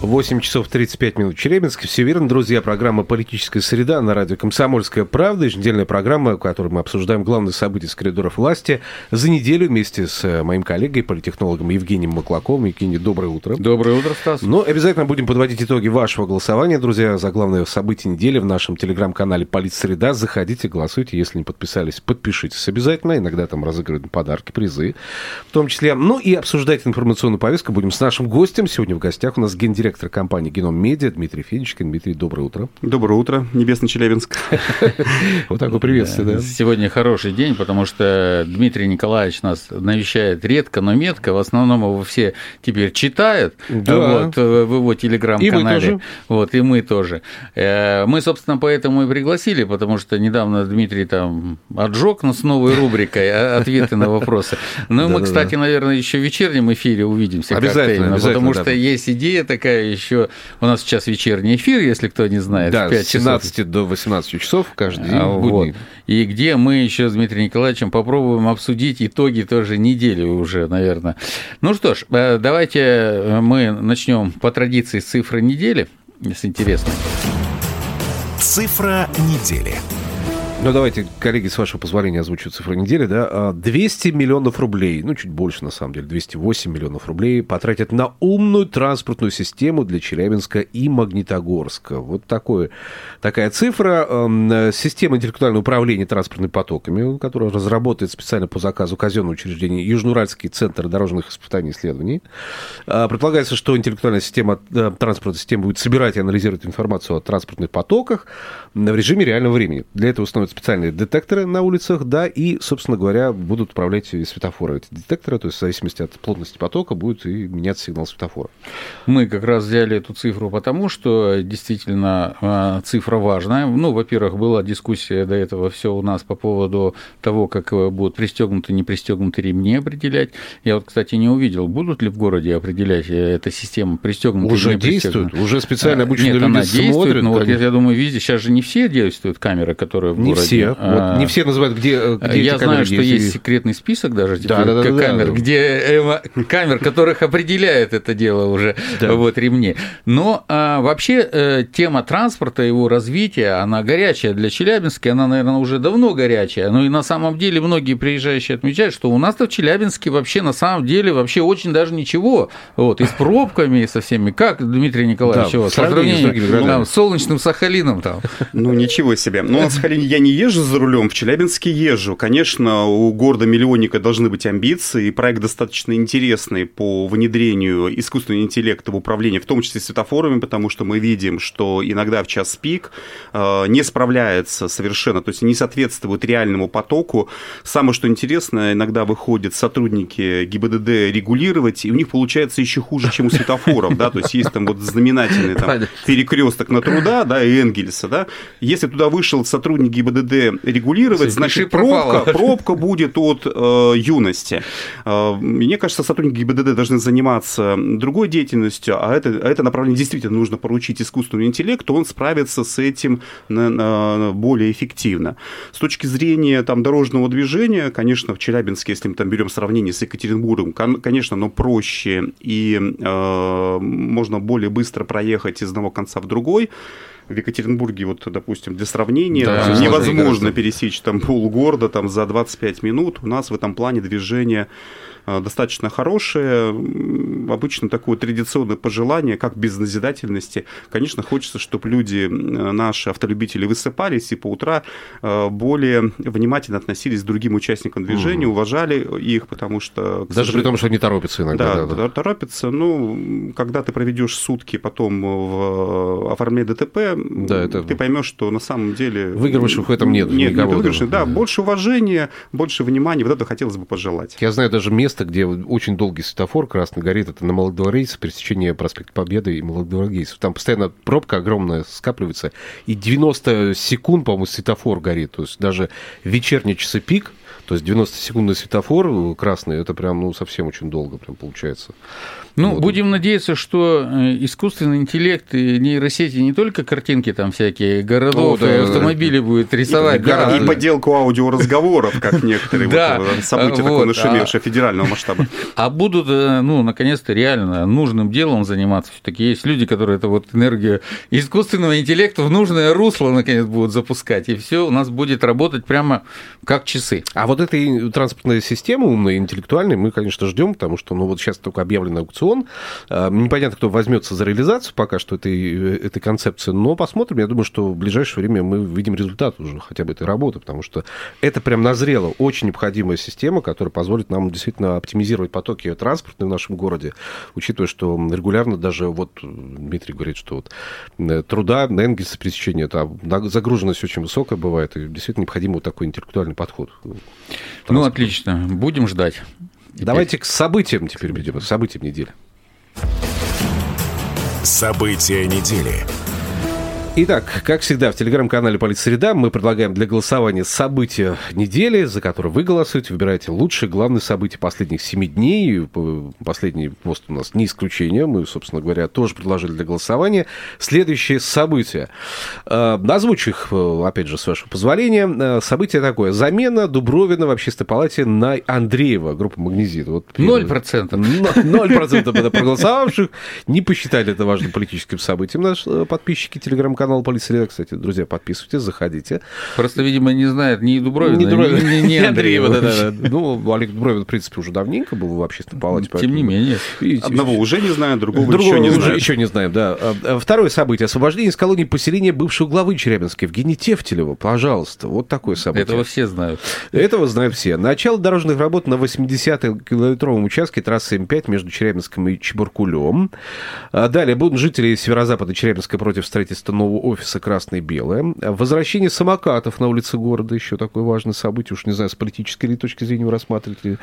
8 часов 35 минут Челябинск. Все верно, друзья. Программа «Политическая среда» на радио «Комсомольская правда». Еженедельная программа, в которой мы обсуждаем главные события с коридоров власти за неделю вместе с э, моим коллегой, политтехнологом Евгением Маклаковым. Евгений, доброе утро. Доброе утро, Стас. Ну, обязательно будем подводить итоги вашего голосования, друзья, за главные события недели в нашем телеграм-канале «Политсреда». Заходите, голосуйте. Если не подписались, подпишитесь обязательно. Иногда там разыгрывают подарки, призы в том числе. Ну и обсуждать информационную повестку будем с нашим гостем. Сегодня в гостях у нас гендиректор директор компании «Геном Медиа» Дмитрий Федичкин. Дмитрий, доброе утро. Доброе утро, Небесный Челябинск. Вот такое приветствие, да. Сегодня хороший день, потому что Дмитрий Николаевич нас навещает редко, но метко. В основном его все теперь читают вот, в его телеграм-канале. Вот, и мы тоже. Э, мы, собственно, поэтому и пригласили, потому что недавно Дмитрий там отжег нас новой рубрикой а, «Ответы на вопросы». Ну, мы, кстати, наверное, еще в вечернем эфире увидимся. Обязательно, Потому что есть идея такая еще у нас сейчас вечерний эфир, если кто не знает. Да, с 17 часов. до 18 часов каждый день. А, вот. И где мы еще с Дмитрием Николаевичем попробуем обсудить итоги тоже недели уже, наверное. Ну что ж, э, давайте мы начнем по традиции с цифры недели, если интересно. Цифра недели. Ну, давайте, коллеги, с вашего позволения озвучу цифру недели. Да? 200 а, миллионов рублей, ну, чуть больше, на самом деле, 208 миллионов рублей потратят на умную транспортную систему для Челябинска и Магнитогорска. Вот такое, такая цифра. Система интеллектуального управления транспортными потоками, которая разработает специально по заказу казенного учреждения Южноуральский центр дорожных испытаний и исследований. А, предполагается, что интеллектуальная система, э, транспортная система будет собирать и анализировать информацию о транспортных потоках в режиме реального времени. Для этого установят специальные детекторы на улицах, да, и, собственно говоря, будут управлять светофоры эти детекторы, то есть в зависимости от плотности потока будет и меняться сигнал светофора. Мы как раз взяли эту цифру потому, что действительно а, цифра важная. Ну, во-первых, была дискуссия до этого все у нас по поводу того, как э, будут пристегнуты, не пристегнуты ремни определять. Я вот, кстати, не увидел, будут ли в городе определять э, эта система пристегнута Уже действует, уже специально обученные Нет, люди она действует, смотрят. но вот я, я думаю, везде, сейчас же не все действуют камеры, которые в не городе. Все. А, вот не все называют, где, где Я знаю, что есть, есть секретный список даже теперь да, да, да, камер, да, да. где э, камер, которых определяет это дело уже да. вот ремни. Но а, вообще э, тема транспорта, его развития, она горячая для Челябинска, она, наверное, уже давно горячая. Ну и на самом деле многие приезжающие отмечают, что у нас-то в Челябинске вообще на самом деле вообще очень даже ничего. Вот, и с пробками, и со всеми. Как, Дмитрий Николаевич, да, вот, сравнение с, там, с солнечным Сахалином там. Ну, ничего себе. Ну, на Сахалине я не езжу за рулем, в Челябинске езжу. Конечно, у города-миллионника должны быть амбиции, и проект достаточно интересный по внедрению искусственного интеллекта в управление, в том числе светофорами, потому что мы видим, что иногда в час пик э, не справляется совершенно, то есть не соответствует реальному потоку. Самое, что интересно, иногда выходят сотрудники ГИБДД регулировать, и у них получается еще хуже, чем у светофоров, да, то есть есть там вот знаменательный там, перекресток на труда, да, и Энгельса, да, если туда вышел сотрудник ГИБДД регулировать, значит, пробка, пробка будет от э, юности. Э, мне кажется, сотрудники ГИБДД должны заниматься другой деятельностью, а это, а это направление действительно нужно поручить искусственному интеллекту, он справится с этим на, на, более эффективно. С точки зрения там, дорожного движения, конечно, в Челябинске, если мы там берем сравнение с Екатеринбургом, конечно, но проще и э, можно более быстро проехать из одного конца в другой в Екатеринбурге, вот, допустим, для сравнения, да, невозможно пересечь там полгорода там, за 25 минут. У нас в этом плане движение достаточно хорошее. Обычно такое традиционное пожелание, как без назидательности. Конечно, хочется, чтобы люди, наши автолюбители, высыпались и по утра э, более внимательно относились к другим участникам движения, угу. уважали их, потому что... Даже при том, что они торопятся иногда. Да, да, да. торопятся. Ну, когда ты проведешь сутки потом в оформлении ДТП, да, это... ты поймешь, что на самом деле... Выигрышев в этом нет. Нет, нет выигрышей. Да, да, больше уважения, больше внимания. Вот это хотелось бы пожелать. Я знаю даже место, место, где очень долгий светофор красный горит, это на Молодогвардейцев, пересечение проспекта Победы и Молодогвардейцев. Там постоянно пробка огромная скапливается, и 90 секунд, по-моему, светофор горит. То есть даже вечерние часы пик, то есть 90-секундный светофор красный, это прям, ну, совсем очень долго прям получается. Ну, вот. будем надеяться, что э, искусственный интеллект и нейросети не только картинки там всякие городов О, да, и автомобили да. будет рисовать. Да, и поделку аудиоразговоров, как некоторые да, вот, события вот, такого нашумевшего а, федерального масштаба. А будут, э, ну, наконец-то реально нужным делом заниматься. все таки есть люди, которые это вот энергию искусственного интеллекта в нужное русло, наконец, будут запускать. И все у нас будет работать прямо как часы. А вот этой транспортной системы умной, интеллектуальной мы, конечно, ждем, потому что, ну, вот сейчас только объявлен аукцион. А, непонятно, кто возьмется за реализацию пока что этой, этой концепции, но посмотрим. Я думаю, что в ближайшее время мы видим результат уже хотя бы этой работы, потому что это прям назрела очень необходимая система, которая позволит нам действительно оптимизировать потоки транспортные в нашем городе, учитывая, что регулярно даже вот Дмитрий говорит, что вот э, труда на Энгельса пересечения, там загруженность очень высокая бывает, и действительно необходим вот такой интеллектуальный подход. Ну, отлично. Будем ждать. Давайте к событиям теперь перейдем, событиям недели. События недели. Итак, как всегда, в телеграм-канале «Политсреда» мы предлагаем для голосования события недели, за которые вы голосуете. Выбираете лучшие, главные события последних семи дней. Последний пост у нас не исключение. Мы, собственно говоря, тоже предложили для голосования. Следующие события. Э, озвучу их, э, опять же, с вашего позволения. Э, событие такое. Замена Дубровина в общественной палате на Андреева, группа «Магнезит». Вот, Ноль процентов. Ноль процентов проголосовавших. Не посчитали это важным политическим событием наши подписчики телеграм-канала канал Полиция кстати, друзья, подписывайтесь, заходите. Просто, видимо, не знает ни Дубровина, ни, Дубровина, ни, ни, ни Андреева. Да, да, да. Ну, Олег Дубровин, в принципе, уже давненько был в общественной палате. Тем не менее. Одного уже не знаю, другого, другого еще не знаю. Еще не знаем, да. А, второе событие. Освобождение из колонии поселения бывшего главы Челябинска Евгения Тефтелева. Пожалуйста, вот такое событие. Этого все знают. Этого знают все. Начало дорожных работ на 80-м километровом участке трассы М5 между Челябинском и Чебуркулем. А далее будут жители северо-запада Челябинска против строительства нового офиса «Красный и белое. Возвращение самокатов на улице города, еще такое важное событие, уж не знаю, с политической ли точки зрения вы рассматриваете,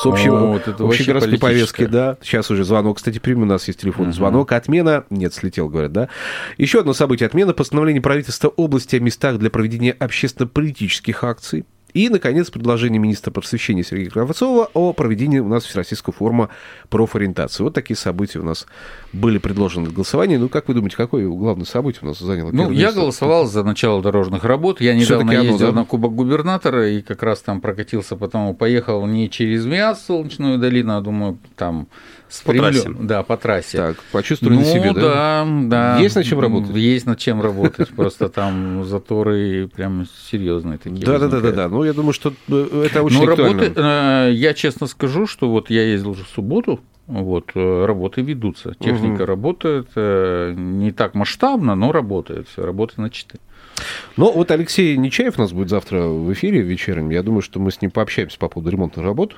с общего, О, вот это общегородской повестки, да. Сейчас уже звонок, кстати, примем, у нас есть телефонный uh-huh. звонок. Отмена, нет, слетел, говорят, да. Еще одно событие, отмена постановления правительства области о местах для проведения общественно-политических акций. И, наконец, предложение министра просвещения Сергея Кравцова о проведении у нас Всероссийского форума профориентации. Вот такие события у нас были предложены для голосования. Ну, как вы думаете, какое главное событие у нас заняло Ну, я место? голосовал за начало дорожных работ. Я недавно оно, ездил да? на Кубок губернатора и как раз там прокатился, потому поехал не через МИАС, Солнечную долину, а думаю, там с по трассе. Да, по трассе. Так, почувствовали ну, на себе, да? да? да. Есть над чем работать? Есть над чем работать, просто там заторы прям серьезные такие. Да, да, да, да, да. Ну, я думаю, что э, это очень Ну, работы, э, я честно скажу, что вот я ездил уже в субботу, вот, э, работы ведутся. Техника угу. работает, не так масштабно, но работает. Работа на 4. Ну, вот Алексей Нечаев у нас будет завтра в эфире вечернем. Я думаю, что мы с ним пообщаемся по поводу ремонтных работ,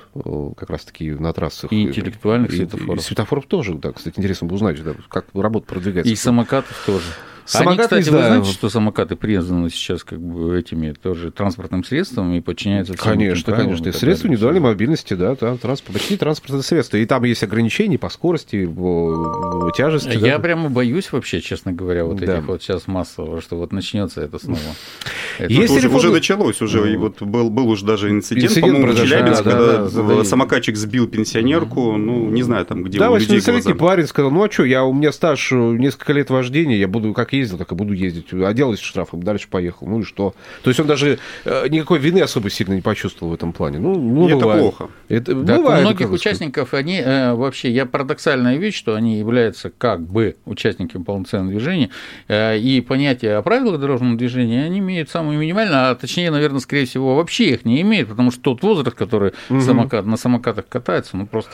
как раз-таки на трассах. И интеллектуальных и, светофоров. И светофоров тоже, да. Кстати, интересно было узнать, да, как работа продвигается. И самокатов тоже. Самокаты, Они, кстати, вы знаете, что самокаты признаны сейчас как бы этими тоже транспортным средством и подчиняются всем Конечно, конечно. И средства индивидуальной мобильности, да, да транспорт, почти транспортное средство. И там есть ограничения по скорости, по тяжести. Я да? прямо боюсь вообще, честно говоря, вот да. этих вот сейчас массово, что вот начнется это снова. Это есть уже, уже началось, уже и вот был, был уже даже инцидент, инцидент по-моему, в Челябинске, да, когда да, да, самокатчик сбил пенсионерку, ну, не знаю, там, где да, у людей глаза. парень сказал, ну, а что, я, у меня стаж несколько лет вождения, я буду как ездил, так и буду ездить. Отделаюсь штрафом, дальше поехал. Ну и что? То есть он даже э, никакой вины особо сильно не почувствовал в этом плане. Ну, ну это бывает. плохо. Это, да, бывает, у многих участников, они э, вообще, я парадоксальная вещь, что они являются как бы участниками полноценного движения, э, и понятие о правилах дорожного движения они имеют самое минимальное, а точнее, наверное, скорее всего, вообще их не имеют, потому что тот возраст, который угу. самокат, на самокатах катается, ну просто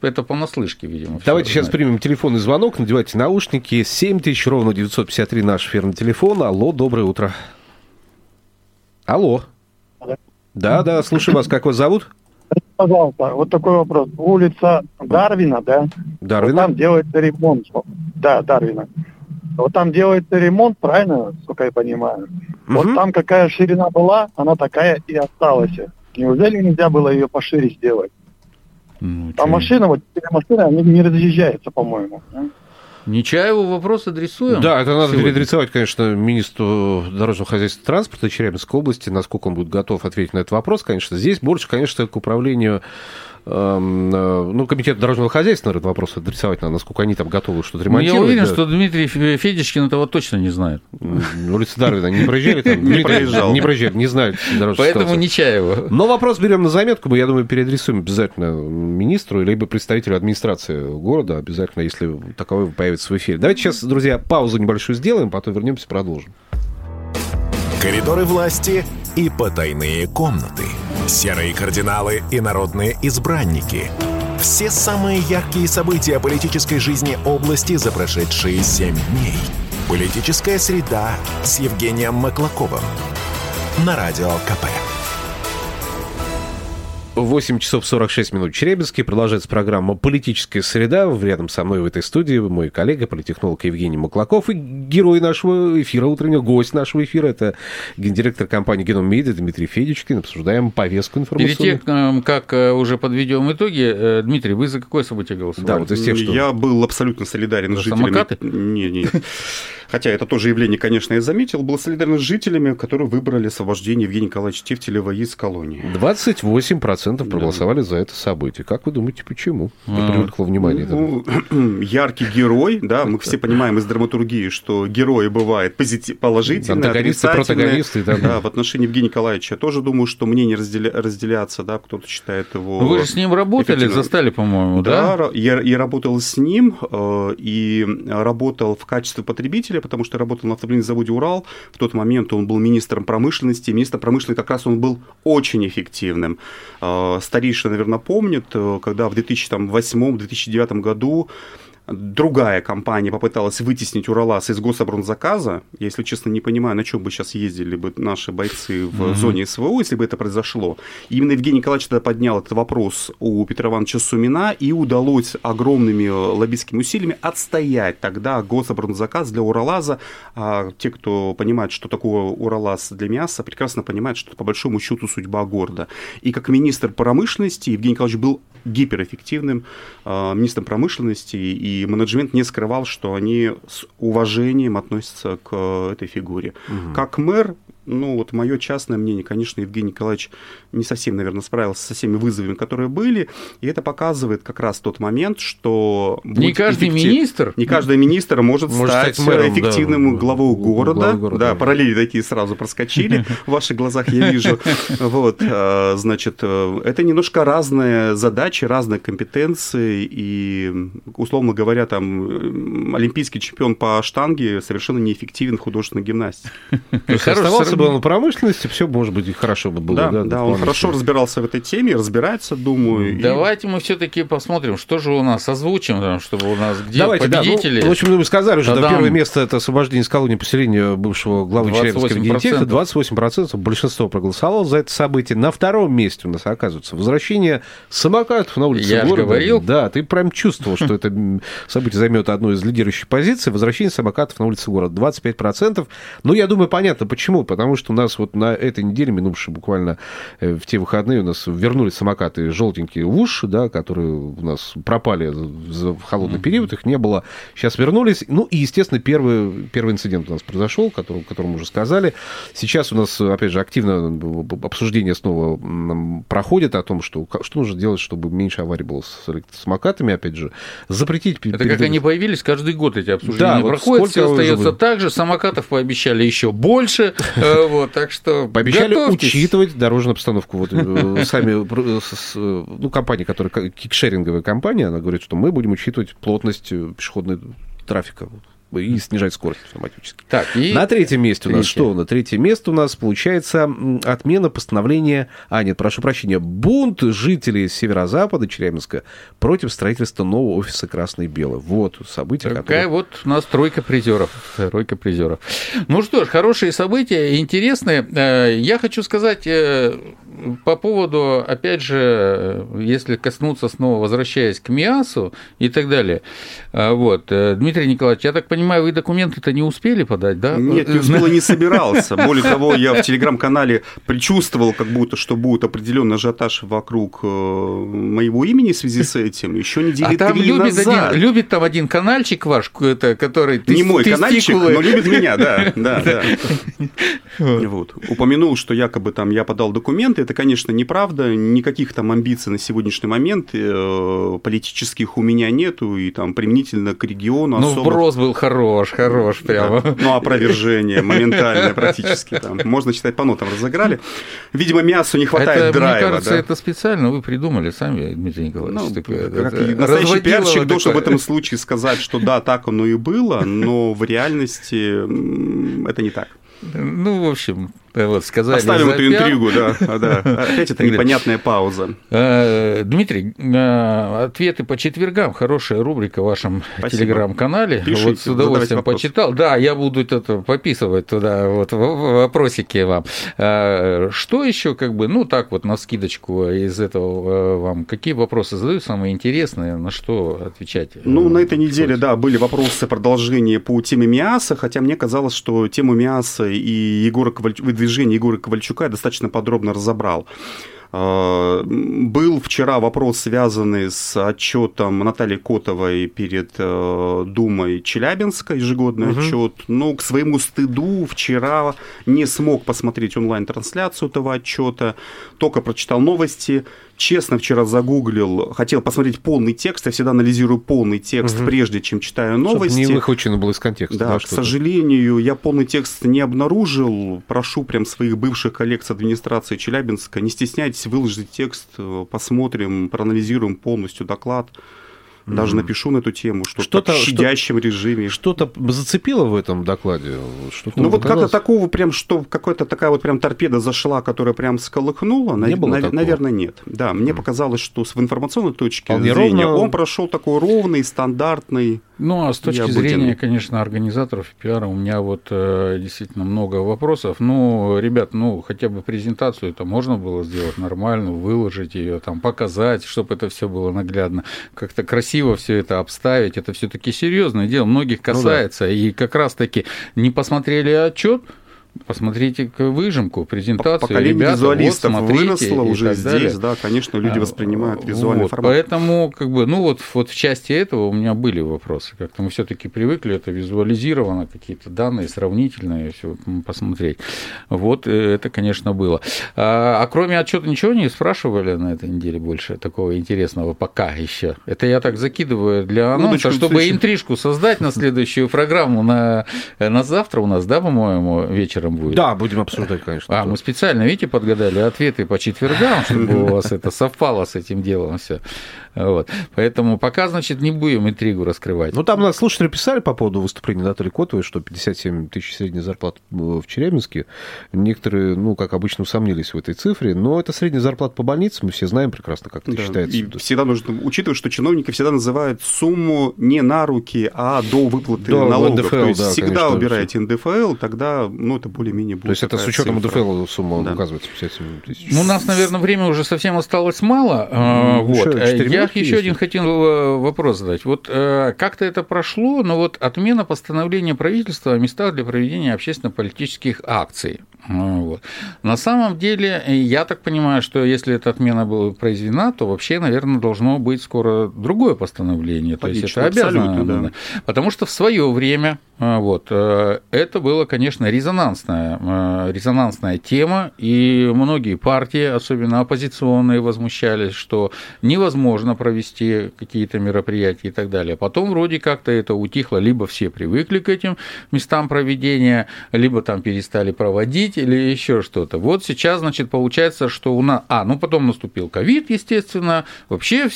это понаслышке, видимо. Давайте сейчас знает. примем телефонный звонок, надевайте наушники, 7 тысяч ровно 953 наш эфирный телефон. Алло, доброе утро. Алло. Да, да, слушаю вас. Как вас зовут? Пожалуйста, вот такой вопрос. Улица Дарвина, да? Дарвина? Вот там делается ремонт. Да, Дарвина. Вот там делается ремонт, правильно, сколько я понимаю? Угу. Вот там какая ширина была, она такая и осталась. Неужели нельзя было ее пошире сделать? Ну, а машина, вот машины, они не разъезжаются, по-моему. Нечаеву вопрос адресуем? Да, это надо сегодня. переадресовать, конечно, министру дорожного хозяйства и транспорта Челябинской области, насколько он будет готов ответить на этот вопрос, конечно. Здесь больше, конечно, к управлению ну, комитет дорожного хозяйства, наверное, вопрос адресовать надо, насколько они там готовы что-то ремонтировать. Ну, я уверен, да. что Дмитрий Федичкин этого точно не знает. Улица Дарвина не проезжали там? Не проезжал. Не проезжали, не знает Поэтому Нечаева. Но вопрос берем на заметку, мы, я думаю, переадресуем обязательно министру, либо представителю администрации города, обязательно, если таковой появится в эфире. Давайте сейчас, друзья, паузу небольшую сделаем, потом вернемся, продолжим. Коридоры власти и потайные комнаты. Серые кардиналы и народные избранники. Все самые яркие события политической жизни области за прошедшие семь дней. Политическая среда с Евгением Маклаковым. На Радио КП. 8 часов 46 минут Челябинске. Продолжается программа «Политическая среда». Рядом со мной в этой студии мой коллега, политехнолог Евгений Маклаков и герой нашего эфира утреннего, гость нашего эфира. Это гендиректор компании «Геном Медиа» Дмитрий Федичкин. Обсуждаем повестку информационную. Перед тем, как э, уже подведем итоги, э, Дмитрий, вы за какое событие голосовали? Да, вот из тех, что... Я был абсолютно солидарен за с жителями... самокаты? Не, не. Хотя это тоже явление, конечно, я заметил. Был солидарен с жителями, которые выбрали освобождение Евгения Николаевича Тефтелева из колонии. 28% процентов проголосовали да. за это событие. Как вы думаете, почему? А, привлекло внимание. Ну, яркий герой, да, мы все понимаем из драматургии, что герои бывают позитив, положительные, Антагонисты, протагонисты. Да, да, в отношении Евгения Николаевича я тоже думаю, что мнения разделя... разделятся, да, кто-то считает его... Вы же с ним работали, застали, по-моему, да? Да, я, я работал с ним э, и работал в качестве потребителя, потому что работал на автомобильном заводе «Урал». В тот момент он был министром промышленности. Министр промышленности как раз он был очень эффективным. Старейшие, наверное, помнят, э, когда в 2008-2009 году другая компания попыталась вытеснить Уралас из гособоронзаказа. Я, если честно, не понимаю, на чем бы сейчас ездили бы наши бойцы в mm-hmm. зоне СВО, если бы это произошло. И именно Евгений Николаевич тогда поднял этот вопрос у Петра Ивановича Сумина, и удалось огромными лоббистскими усилиями отстоять тогда гособоронзаказ для Уралаза. А те, кто понимает, что такое Уралаз для мяса, прекрасно понимают, что это по большому счету судьба города. И как министр промышленности Евгений Николаевич был гиперэффективным э, министром промышленности, и менеджмент не скрывал, что они с уважением относятся к этой фигуре. Угу. Как мэр ну, вот мое частное мнение, конечно, Евгений Николаевич не совсем, наверное, справился со всеми вызовами, которые были, и это показывает как раз тот момент, что... Не каждый эффектив... министр... Не каждый министр может, может стать, стать мэром, эффективным да, главой города. Главой города. Да, параллели такие сразу проскочили в ваших глазах, я вижу. Вот, а, значит, э, это немножко разные задачи, разные компетенции, и, условно говоря, там, олимпийский чемпион по штанге совершенно неэффективен в художественной гимнастике. Оставался бы он в промышленности, все, может быть, и хорошо бы было. Да, да, да он хорошо разбирался в этой теме, разбирается, думаю. Давайте и... мы все-таки посмотрим, что же у нас озвучим, чтобы у нас где Давайте, победители. Да, ну, в общем, мы сказали уже, да, первое место это освобождение из колонии поселения бывшего главы Челябинского генетека. 28% большинство проголосовало за это событие. На втором месте у нас оказывается возвращение самокатов на улице Я города. говорил. Да, ты прям чувствовал, что это событие займет одну из лидирующих позиций. Возвращение самокатов на улице города 25%. Ну, я думаю, понятно, почему. Потому что у нас вот на этой неделе, минувшей буквально э, в те выходные, у нас вернулись самокаты желтенькие в уши, да, которые у нас пропали в холодный mm-hmm. период, их не было. Сейчас вернулись. Ну, и, естественно, первый, первый инцидент у нас произошел, который, о котором мы уже сказали. Сейчас у нас, опять же, активно обсуждение снова проходит о том, что, что нужно делать, чтобы меньше аварий было с самокатами, опять же, запретить... Это перед... как они появились, каждый год эти обсуждения да, проходят, все остается так же, самокатов пообещали еще больше, Э, вот, так что Пообещали готовьтесь. учитывать дорожную обстановку. Вот э, сами, э, ну, компания, которая кикшеринговая компания, она говорит, что мы будем учитывать плотность пешеходного трафика и снижать скорость автоматически. Так, и... На третьем месте у нас что? На третьем месте у нас получается отмена постановления... А, нет, прошу прощения. Бунт жителей северо-запада Челябинска против строительства нового офиса «Красный и белый». Вот событие, Какая которое... вот у нас тройка призеров. Тройка призеров. Ну что ж, хорошие события, интересные. Э, я хочу сказать, э, по поводу, опять же, если коснуться снова, возвращаясь к МИАСу и так далее, а, вот, э, Дмитрий Николаевич, я так понимаю, вы документы-то не успели подать, да? Нет, не успел не собирался. Более того, я в телеграм-канале предчувствовал, как будто, что будет определенный ажиотаж вокруг э, моего имени в связи с этим. Еще недели а там три любит назад. Один, любит там один канальчик ваш, который... Не мой канальчик, но любит меня, да, да, да. Вот. Упомянул, что якобы там я подал документы. Это, конечно, неправда. Никаких там амбиций на сегодняшний момент э, политических у меня нету. И там применительно к региону Ну, вброс был хорош, хорош прямо. Да. Ну, опровержение моментальное практически. Там. Можно читать по нотам разыграли. Видимо, мясу не хватает это, драйва. Мне кажется, да? это специально вы придумали сами, Дмитрий Николаевич. Ну, такое, как это, настоящий пиарщик должен в этом случае сказать, что да, так оно и было, но в реальности это не так. Ну, в общем, вот, сказали Оставим эту интригу, да, а, да. Опять это непонятная пауза. Э, Дмитрий, э, ответы по четвергам, хорошая рубрика в вашем телеграм-канале. Вот с удовольствием почитал. Да, я буду это пописывать туда вот вопросики вам. Э, что еще, как бы, ну так вот на скидочку из этого вам, какие вопросы задают самые интересные, на что отвечать? Ну, на этой неделе, да, были вопросы продолжения по теме МИАСа, хотя мне казалось, что тему МИАСа и Егора Ковальчука движение Егора Ковальчука я достаточно подробно разобрал. А, был вчера вопрос, связанный с отчетом Натальи Котовой перед э, Думой Челябинска, ежегодный угу. отчет. Но к своему стыду вчера не смог посмотреть онлайн-трансляцию этого отчета, только прочитал новости честно вчера загуглил, хотел посмотреть полный текст, я всегда анализирую полный текст, угу. прежде чем читаю новости. Чтобы не выхвачено было из контекста. Да, да к сожалению, я полный текст не обнаружил. Прошу прям своих бывших коллег с администрации Челябинска, не стесняйтесь, выложить текст, посмотрим, проанализируем полностью доклад. Даже напишу на эту тему, что что-то в щадящем что, режиме. Что-то зацепило в этом докладе? Что ну вот как-то такого прям, что какая-то такая вот прям торпеда зашла, которая прям сколыхнула, не на, было на, наверное, нет. Да, мне показалось, что с информационной точки Вполне зрения ровно... он прошел такой ровный, стандартный. Ну, а с точки зрения, конечно, организаторов пиара у меня вот э, действительно много вопросов. Ну, ребят, ну, хотя бы презентацию это можно было сделать нормально, выложить ее, там, показать, чтобы это все было наглядно, как-то красиво все это обставить. Это все-таки серьезное дело, многих касается. Ну, да. И как раз-таки не посмотрели отчет, Посмотрите выжимку, презентацию. Поколение Ребята, визуалистов вот, выросло уже здесь, да, конечно, люди а, воспринимают визуальный вот, формат. Поэтому, как бы, ну вот, вот в части этого у меня были вопросы. Как-то мы все-таки привыкли, это визуализировано, какие-то данные сравнительные, все посмотреть. Вот э, это, конечно, было. А, а кроме отчета ничего не спрашивали на этой неделе больше такого интересного пока еще. Это я так закидываю для анонса, ну, чтобы интрижку создать на следующую программу на, на завтра у нас, да, по-моему, вечер вечером будет. Да, будем обсуждать, конечно. А, мы специально, видите, подгадали ответы по четвергам, чтобы у вас это совпало с этим делом все. Вот. Поэтому пока, значит, не будем интригу раскрывать. Ну, там нас слушатели писали по поводу выступления Натальи Котовой, что 57 тысяч средняя зарплата в Челябинске. Некоторые, ну, как обычно, усомнились в этой цифре, но это средняя зарплата по больницам, мы все знаем прекрасно, как это да. считается. И всегда нужно учитывать, что чиновники всегда называют сумму не на руки, а до выплаты до налогов. НДФЛ, То есть да, всегда конечно, убираете НДФЛ, тогда, ну, это более-менее будет. То есть это с учетом НДФЛ сумма да. указывается 57 тысяч. Ну, у нас, наверное, время уже совсем осталось мало. Ну, вот. Я еще один хотел э, вопрос задать. Вот э, как-то это прошло, но вот отмена постановления правительства о местах для проведения общественно-политических акций. Вот. На самом деле, я так понимаю, что если эта отмена была произведена, то вообще, наверное, должно быть скоро другое постановление. То есть это обязано. Да. Потому что в свое время э, вот, это было, конечно, резонансная, резонансная тема, и многие партии, особенно оппозиционные, возмущались, что невозможно провести какие-то мероприятия и так далее. Потом вроде как-то это утихло, либо все привыкли к этим местам проведения, либо там перестали проводить или еще что-то. Вот сейчас, значит, получается, что у нас... А, ну потом наступил ковид, естественно, вообще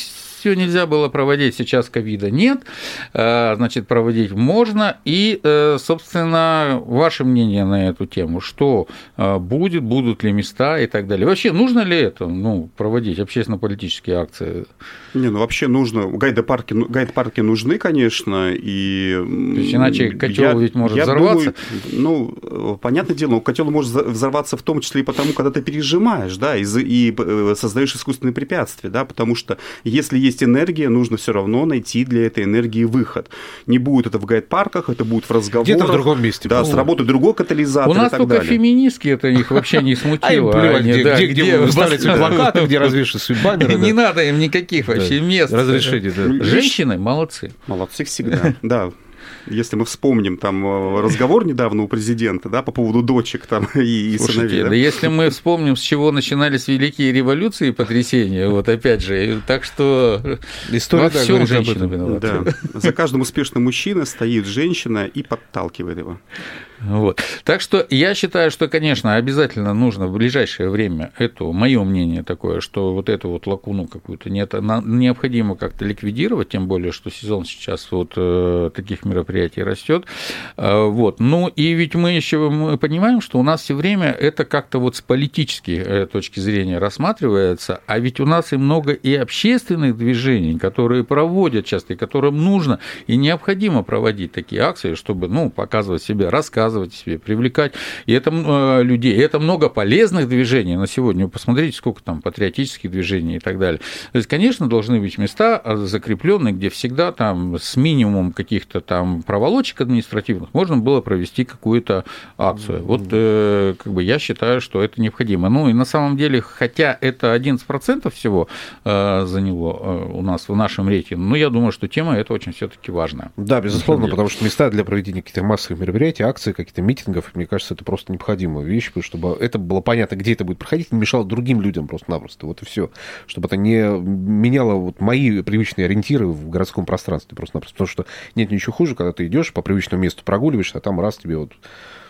ее нельзя было проводить, сейчас ковида нет, э, значит, проводить можно. И, э, собственно, ваше мнение на эту тему, что будет, будут ли места и так далее. Вообще, нужно ли это, ну, проводить общественно-политические акции? Не, ну вообще нужно, гайд-парки, ну, гайд-парки нужны, конечно, и... То есть, иначе котел ведь может я взорваться? Думаю, ну, понятное дело, котел может взорваться в том числе и потому, когда ты пережимаешь, да, и, и создаешь искусственные препятствия, да, потому что если есть энергия, нужно все равно найти для этой энергии выход. Не будет это в гайд-парках, это будет в разговорах. Где-то в другом месте. Да, сработает другой катализатор У нас только далее. феминистки это их вообще не смутило. А где, да, где, где, где вы ставите плакаты, где развешиваются баннеры. Не надо им никаких вообще мест. Разрешите. Женщины молодцы. Молодцы всегда, да если мы вспомним там э, разговор недавно у президента, да, по поводу дочек там и, и Слушайте, сыновей. Да? да если мы вспомним, с чего начинались великие революции и потрясения, вот опять же, так что история да, всем женщина виновата. Да. За каждым успешным мужчиной стоит женщина и подталкивает его. Вот. Так что я считаю, что, конечно, обязательно нужно в ближайшее время эту, мое мнение такое, что вот эту вот лакуну какую-то нет, необходимо как-то ликвидировать, тем более, что сезон сейчас вот э, таких мероприятий растет. Э, вот. Ну и ведь мы еще мы понимаем, что у нас все время это как-то вот с политической э, точки зрения рассматривается, а ведь у нас и много и общественных движений, которые проводят часто, и которым нужно и необходимо проводить такие акции, чтобы ну, показывать себя, рассказывать рассказывать о себе, привлекать. И это э, людей. И это много полезных движений на сегодня. Вы посмотрите, сколько там патриотических движений и так далее. То есть, конечно, должны быть места а, закрепленные, где всегда там с минимумом каких-то там проволочек административных можно было провести какую-то акцию. Вот э, как бы я считаю, что это необходимо. Ну и на самом деле, хотя это 11% всего э, заняло у нас в нашем рейтинге, но я думаю, что тема это очень все-таки важная. Да, безусловно, потому что места для проведения каких-то массовых мероприятий, акций, каких-то митингов, мне кажется, это просто необходимая вещь, чтобы это было понятно, где это будет проходить, не мешало другим людям просто-напросто. Вот и все. Чтобы это не меняло вот мои привычные ориентиры в городском пространстве просто-напросто. Потому что нет ничего хуже, когда ты идешь по привычному месту прогуливаешься, а там раз тебе вот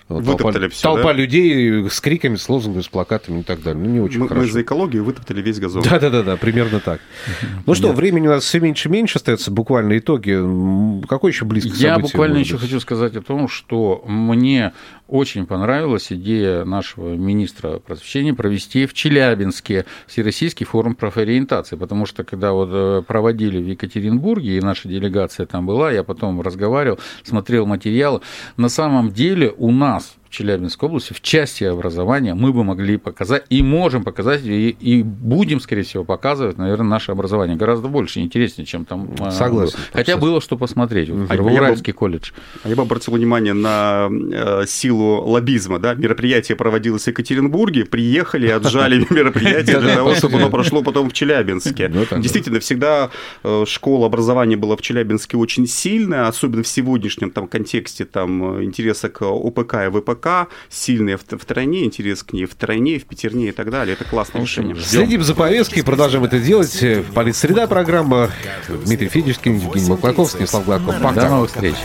Вытоптали толпа, все, толпа да? людей с криками, с лозунгами, с плакатами и так далее. Ну, не очень мы, хорошо. Мы за экологию вытоптали весь газон. Да-да-да, примерно так. Ну что, времени у нас все меньше и меньше остается, буквально итоги. Какой еще близкий Я буквально еще хочу сказать о том, что мне очень понравилась идея нашего министра просвещения провести в Челябинске Всероссийский форум профориентации, потому что когда вот э, проводили в Екатеринбурге, и наша делегация там была, я потом разговаривал, смотрел материалы, на самом деле у нас ます。Челябинской области в части образования мы бы могли показать и можем показать, и, и будем, скорее всего, показывать, наверное, наше образование гораздо больше, интереснее, чем там а, Согласен. Было. Хотя было что посмотреть. А в Уральский бы, колледж. А я бы обратил внимание на э, силу лоббизма. Да? Мероприятие проводилось в Екатеринбурге, приехали, отжали мероприятие для того, чтобы оно прошло потом в Челябинске. Ну, Действительно, всегда э, школа образования была в Челябинске очень сильная, особенно в сегодняшнем там контексте там интереса к ОПК и ВПК ВК, сильные в, в тройне, интерес к ней в тройне, в пятерне и так далее. Это классное решение. Следим за повесткой, продолжим это делать. Политсреда программа. Дмитрий Федичкин, Евгений Маклаков, Станислав Гладков. Пока. До новых встреч.